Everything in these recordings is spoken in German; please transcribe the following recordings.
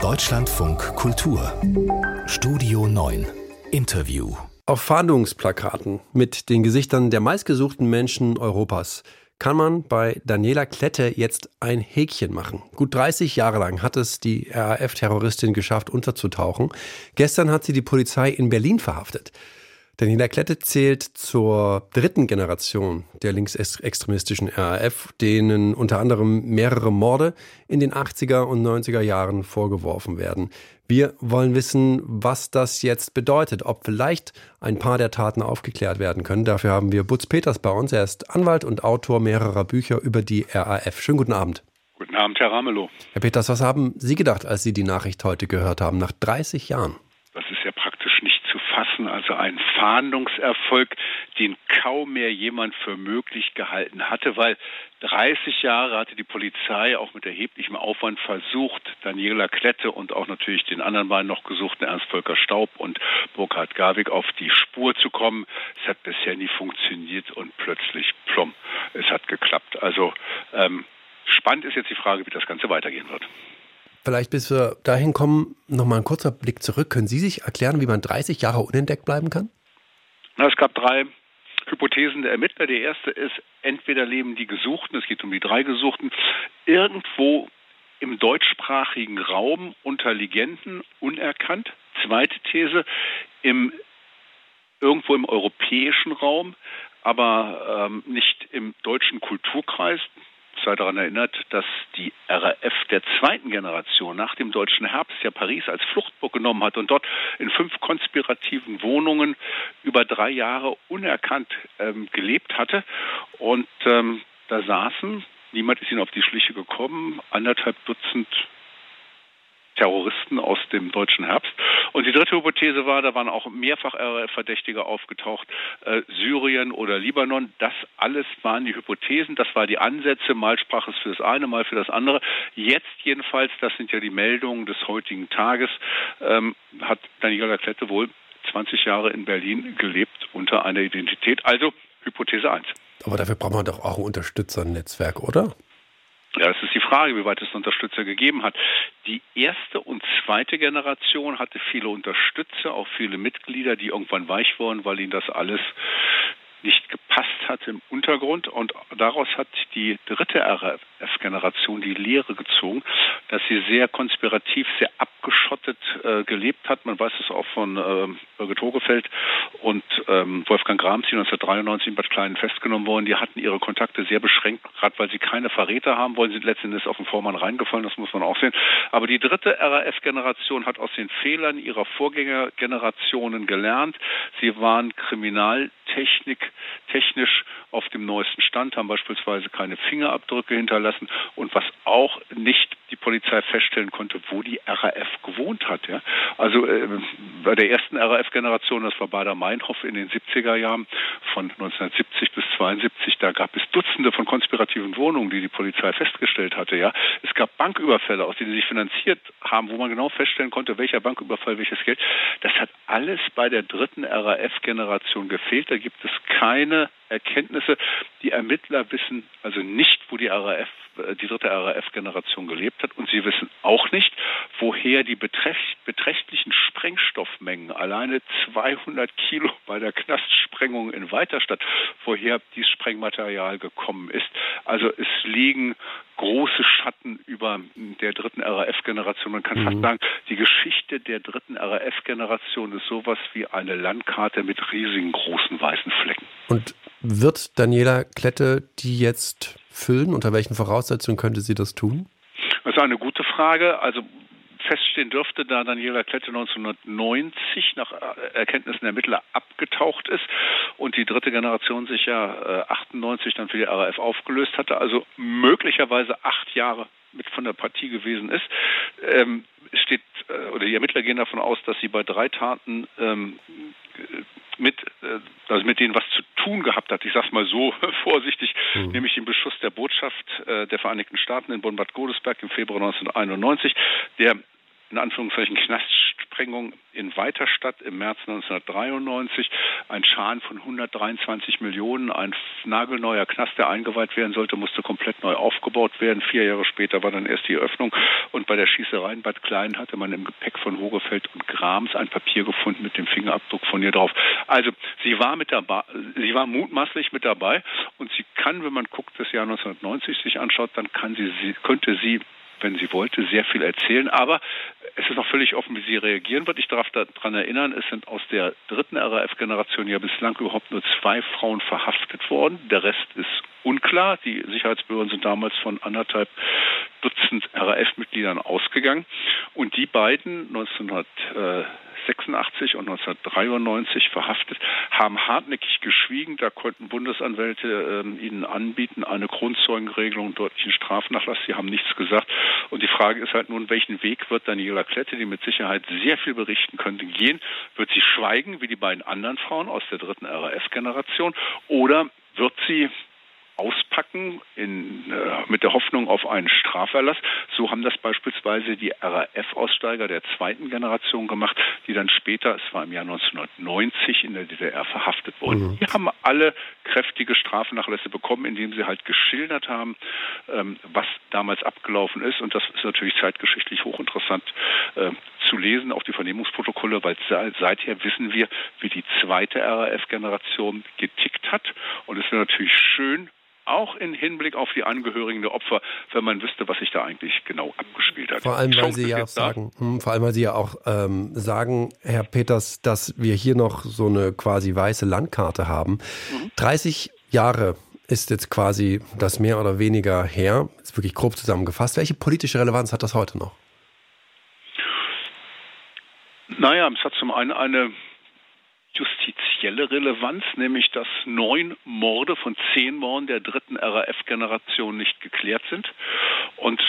Deutschlandfunk Kultur Studio 9 Interview Auf Fahndungsplakaten mit den Gesichtern der meistgesuchten Menschen Europas kann man bei Daniela Klette jetzt ein Häkchen machen. Gut 30 Jahre lang hat es die RAF-Terroristin geschafft, unterzutauchen. Gestern hat sie die Polizei in Berlin verhaftet. Daniela Klette zählt zur dritten Generation der linksextremistischen RAF, denen unter anderem mehrere Morde in den 80er und 90er Jahren vorgeworfen werden. Wir wollen wissen, was das jetzt bedeutet, ob vielleicht ein paar der Taten aufgeklärt werden können. Dafür haben wir Butz Peters bei uns. Er ist Anwalt und Autor mehrerer Bücher über die RAF. Schönen guten Abend. Guten Abend, Herr Ramelow. Herr Peters, was haben Sie gedacht, als Sie die Nachricht heute gehört haben, nach 30 Jahren? Fassen, also ein Fahndungserfolg, den kaum mehr jemand für möglich gehalten hatte, weil 30 Jahre hatte die Polizei auch mit erheblichem Aufwand versucht, Daniela Klette und auch natürlich den anderen beiden noch gesuchten Ernst Volker Staub und Burkhard Garwig auf die Spur zu kommen. Es hat bisher nie funktioniert und plötzlich plumm, es hat geklappt. Also ähm, spannend ist jetzt die Frage, wie das Ganze weitergehen wird. Vielleicht bis wir dahin kommen, nochmal ein kurzer Blick zurück. Können Sie sich erklären, wie man 30 Jahre unentdeckt bleiben kann? Es gab drei Hypothesen der Ermittler. Die erste ist, entweder leben die Gesuchten, es geht um die drei Gesuchten, irgendwo im deutschsprachigen Raum unter Legenden unerkannt. Zweite These, im, irgendwo im europäischen Raum, aber ähm, nicht im deutschen Kulturkreis sei daran erinnert, dass die RAF der zweiten Generation nach dem deutschen Herbst ja Paris als Fluchtburg genommen hat und dort in fünf konspirativen Wohnungen über drei Jahre unerkannt ähm, gelebt hatte. Und ähm, da saßen, niemand ist ihnen auf die Schliche gekommen, anderthalb Dutzend Terroristen aus dem deutschen Herbst. Und die dritte Hypothese war, da waren auch mehrfach RAF-Verdächtige aufgetaucht, äh, Syrien oder Libanon. Das alles waren die Hypothesen, das waren die Ansätze. Mal sprach es für das eine, mal für das andere. Jetzt jedenfalls, das sind ja die Meldungen des heutigen Tages, ähm, hat Daniela Klette wohl 20 Jahre in Berlin gelebt unter einer Identität. Also Hypothese 1. Aber dafür braucht man doch auch ein Unterstützernetzwerk, oder? Ja, es ist die Frage, wie weit es Unterstützer gegeben hat. Die erste und zweite Generation hatte viele Unterstützer, auch viele Mitglieder, die irgendwann weich wurden, weil ihnen das alles nicht gepasst hat im Untergrund. Und daraus hat die dritte RAF-Generation die Lehre gezogen, dass sie sehr konspirativ, sehr abgeschottet äh, gelebt hat. Man weiß es auch von äh, Birgit Hogefeld und ähm, Wolfgang Grams, die 1993 in Bad Kleinen festgenommen wurden. Die hatten ihre Kontakte sehr beschränkt, gerade weil sie keine Verräter haben wollen, sind letztendlich auf den Vormann reingefallen, das muss man auch sehen. Aber die dritte RAF-Generation hat aus den Fehlern ihrer Vorgängergenerationen gelernt. Sie waren Kriminaltechnik technisch auf dem neuesten Stand, haben beispielsweise keine Fingerabdrücke hinterlassen und was auch nicht die Polizei feststellen konnte, wo die RAF gewohnt hat. Ja. Also äh, bei der ersten RAF-Generation, das war Bader Meinhof in den 70er Jahren, von 1970 bis 72, da gab es Dutzende von konspirativen Wohnungen, die die Polizei festgestellt hatte. Ja. Es gab Banküberfälle, aus denen sie sich finanziert haben, wo man genau feststellen konnte, welcher Banküberfall welches Geld. Das hat alles bei der dritten RAF-Generation gefehlt. Da gibt es keine Erkenntnisse. Die Ermittler wissen also nicht, wo die RAF, äh, die dritte RAF-Generation gelebt hat. Und sie wissen auch nicht, woher die beträchtlichen Sprengstoffmengen, alleine 200 Kilo bei der Knastsprengung in Weiterstadt, woher dieses Sprengmaterial gekommen ist. Also es liegen große Schatten über der dritten RAF-Generation. Man kann mhm. fast sagen, die Geschichte der dritten RAF-Generation ist sowas wie eine Landkarte mit riesigen großen weißen Flecken. Und wird Daniela Klette die jetzt füllen? Unter welchen Voraussetzungen könnte sie das tun? Ist eine gute Frage. Also feststehen dürfte, da Daniela Klette 1990 nach Erkenntnissen der Ermittler abgetaucht ist und die dritte Generation sich ja 98 dann für die RAF aufgelöst hatte, also möglicherweise acht Jahre mit von der Partie gewesen ist, ähm, steht äh, oder die Ermittler gehen davon aus, dass sie bei drei Taten ähm, mit, äh, also mit denen was zu tun gehabt hat. Ich sage es mal so vorsichtig, mhm. nämlich den Beschuss der Botschaft äh, der Vereinigten Staaten in Bonn-Bad Godesberg im Februar 1991, der in Anführungszeichen Knast Sprengung in Weiterstadt im März 1993, ein Schaden von 123 Millionen, ein nagelneuer Knast, der eingeweiht werden sollte, musste komplett neu aufgebaut werden. Vier Jahre später war dann erst die Eröffnung und bei der Schießerei in Bad Klein hatte man im Gepäck von Hogefeld und Grams ein Papier gefunden mit dem Fingerabdruck von ihr drauf. Also sie war mit dabei, sie war mutmaßlich mit dabei und sie kann, wenn man guckt, das Jahr 1990 sich anschaut, dann kann sie, sie könnte sie wenn sie wollte, sehr viel erzählen. Aber es ist noch völlig offen, wie sie reagieren wird. Ich darf daran erinnern, es sind aus der dritten RAF-Generation ja bislang überhaupt nur zwei Frauen verhaftet worden. Der Rest ist unklar. Die Sicherheitsbehörden sind damals von anderthalb Dutzend RAF-Mitgliedern ausgegangen. Und die beiden 1900 1986 und 1993 verhaftet, haben hartnäckig geschwiegen. Da konnten Bundesanwälte äh, ihnen anbieten, eine Grundzeugenregelung, deutlichen Strafnachlass. Sie haben nichts gesagt. Und die Frage ist halt nun, welchen Weg wird Daniela Klette, die mit Sicherheit sehr viel berichten könnte, gehen? Wird sie schweigen wie die beiden anderen Frauen aus der dritten RAF-Generation oder wird sie auspacken in, äh, mit der Hoffnung auf einen Straferlass. So haben das beispielsweise die RAF-Aussteiger der zweiten Generation gemacht, die dann später, es war im Jahr 1990, in der DDR verhaftet wurden. Mhm. Die haben alle kräftige Strafnachlässe bekommen, indem sie halt geschildert haben, ähm, was damals abgelaufen ist. Und das ist natürlich zeitgeschichtlich hochinteressant äh, zu lesen, auch die Vernehmungsprotokolle, weil seither wissen wir, wie die zweite RAF-Generation getickt hat. Und es wäre natürlich schön, auch im Hinblick auf die Angehörigen der Opfer, wenn man wüsste, was sich da eigentlich genau abgespielt hat. Vor allem, weil Sie ja auch sagen, hm, vor allem, weil Sie ja auch ähm, sagen, Herr Peters, dass wir hier noch so eine quasi weiße Landkarte haben. Mhm. 30 Jahre ist jetzt quasi das mehr oder weniger her, ist wirklich grob zusammengefasst. Welche politische Relevanz hat das heute noch? Naja, es hat zum einen eine justizielle Relevanz, nämlich dass neun Morde von zehn Morden der dritten RAF-Generation nicht geklärt sind. Und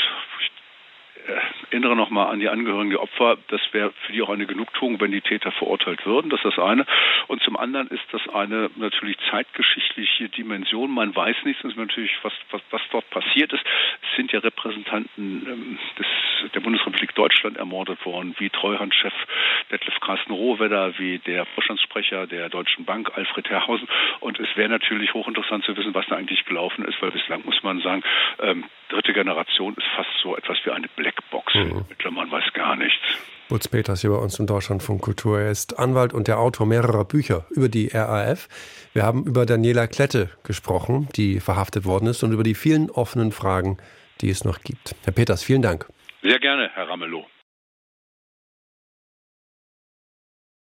erinnere nochmal an die Angehörigen der Opfer, das wäre für die auch eine Genugtuung, wenn die Täter verurteilt würden. Das ist das eine. Und zum anderen ist das eine natürlich zeitgeschichtliche Dimension. Man weiß nichts, natürlich, was, was, was dort passiert ist. Es sind ja Repräsentanten ähm, des, der Bundesrepublik Deutschland ermordet worden, wie Treuhandchef Detlef Carsten Rohwedder, wie der Vorstandssprecher der Deutschen Bank, Alfred Herrhausen. Und es wäre natürlich hochinteressant zu wissen, was da eigentlich gelaufen ist, weil bislang muss man sagen, ähm, dritte Generation ist fast so etwas wie eine Blackbox. Mhm. Man weiß gar nichts. Butz Peters hier bei uns im Deutschlandfunk Kultur. Er ist Anwalt und der Autor mehrerer Bücher über die RAF. Wir haben über Daniela Klette gesprochen, die verhaftet worden ist, und über die vielen offenen Fragen, die es noch gibt. Herr Peters, vielen Dank. Sehr gerne, Herr Ramelow.